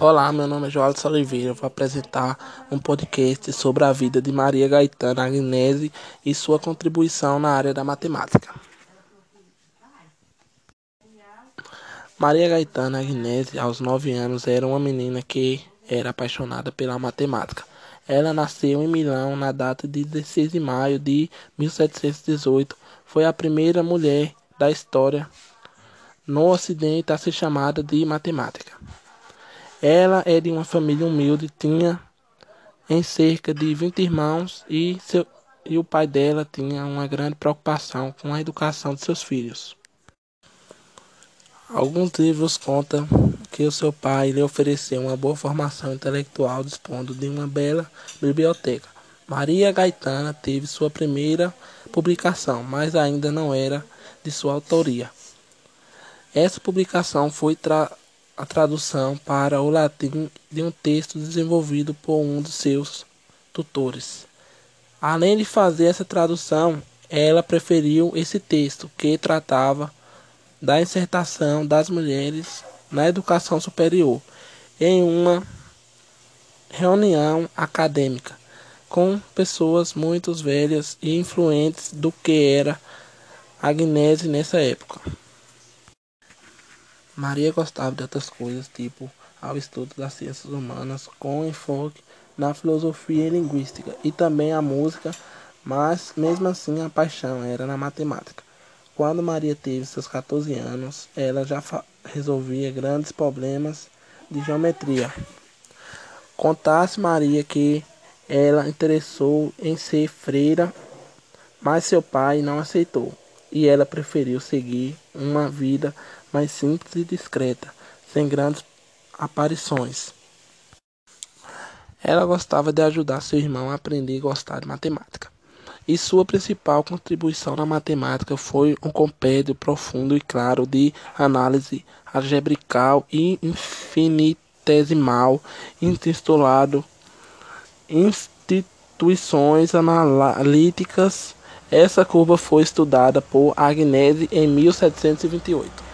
Olá, meu nome é João Oliveira. Eu vou apresentar um podcast sobre a vida de Maria Gaetana Agnese e sua contribuição na área da matemática. Maria Gaetana Agnese, aos nove anos, era uma menina que era apaixonada pela matemática. Ela nasceu em Milão na data de 16 de maio de 1718. Foi a primeira mulher da história no Ocidente a ser chamada de matemática. Ela é de uma família humilde, tinha em cerca de 20 irmãos e, seu, e o pai dela tinha uma grande preocupação com a educação de seus filhos. Alguns livros contam que o seu pai lhe ofereceu uma boa formação intelectual dispondo de uma bela biblioteca. Maria Gaetana teve sua primeira publicação, mas ainda não era de sua autoria. Essa publicação foi tra a tradução para o latim de um texto desenvolvido por um dos seus tutores. Além de fazer essa tradução, ela preferiu esse texto que tratava da insertação das mulheres na educação superior em uma reunião acadêmica com pessoas muito velhas e influentes do que era Agnese nessa época. Maria gostava de outras coisas, tipo ao estudo das ciências humanas, com enfoque na filosofia e linguística, e também a música, mas mesmo assim a paixão era na matemática. Quando Maria teve seus 14 anos, ela já resolvia grandes problemas de geometria. Contasse Maria que ela interessou em ser freira, mas seu pai não aceitou e ela preferiu seguir uma vida mais simples e discreta, sem grandes aparições. Ela gostava de ajudar seu irmão a aprender e gostar de matemática. E sua principal contribuição na matemática foi um compêndio profundo e claro de análise algebrical e infinitesimal, intitulado Instituições Analíticas essa curva foi estudada por Agnese em 1728.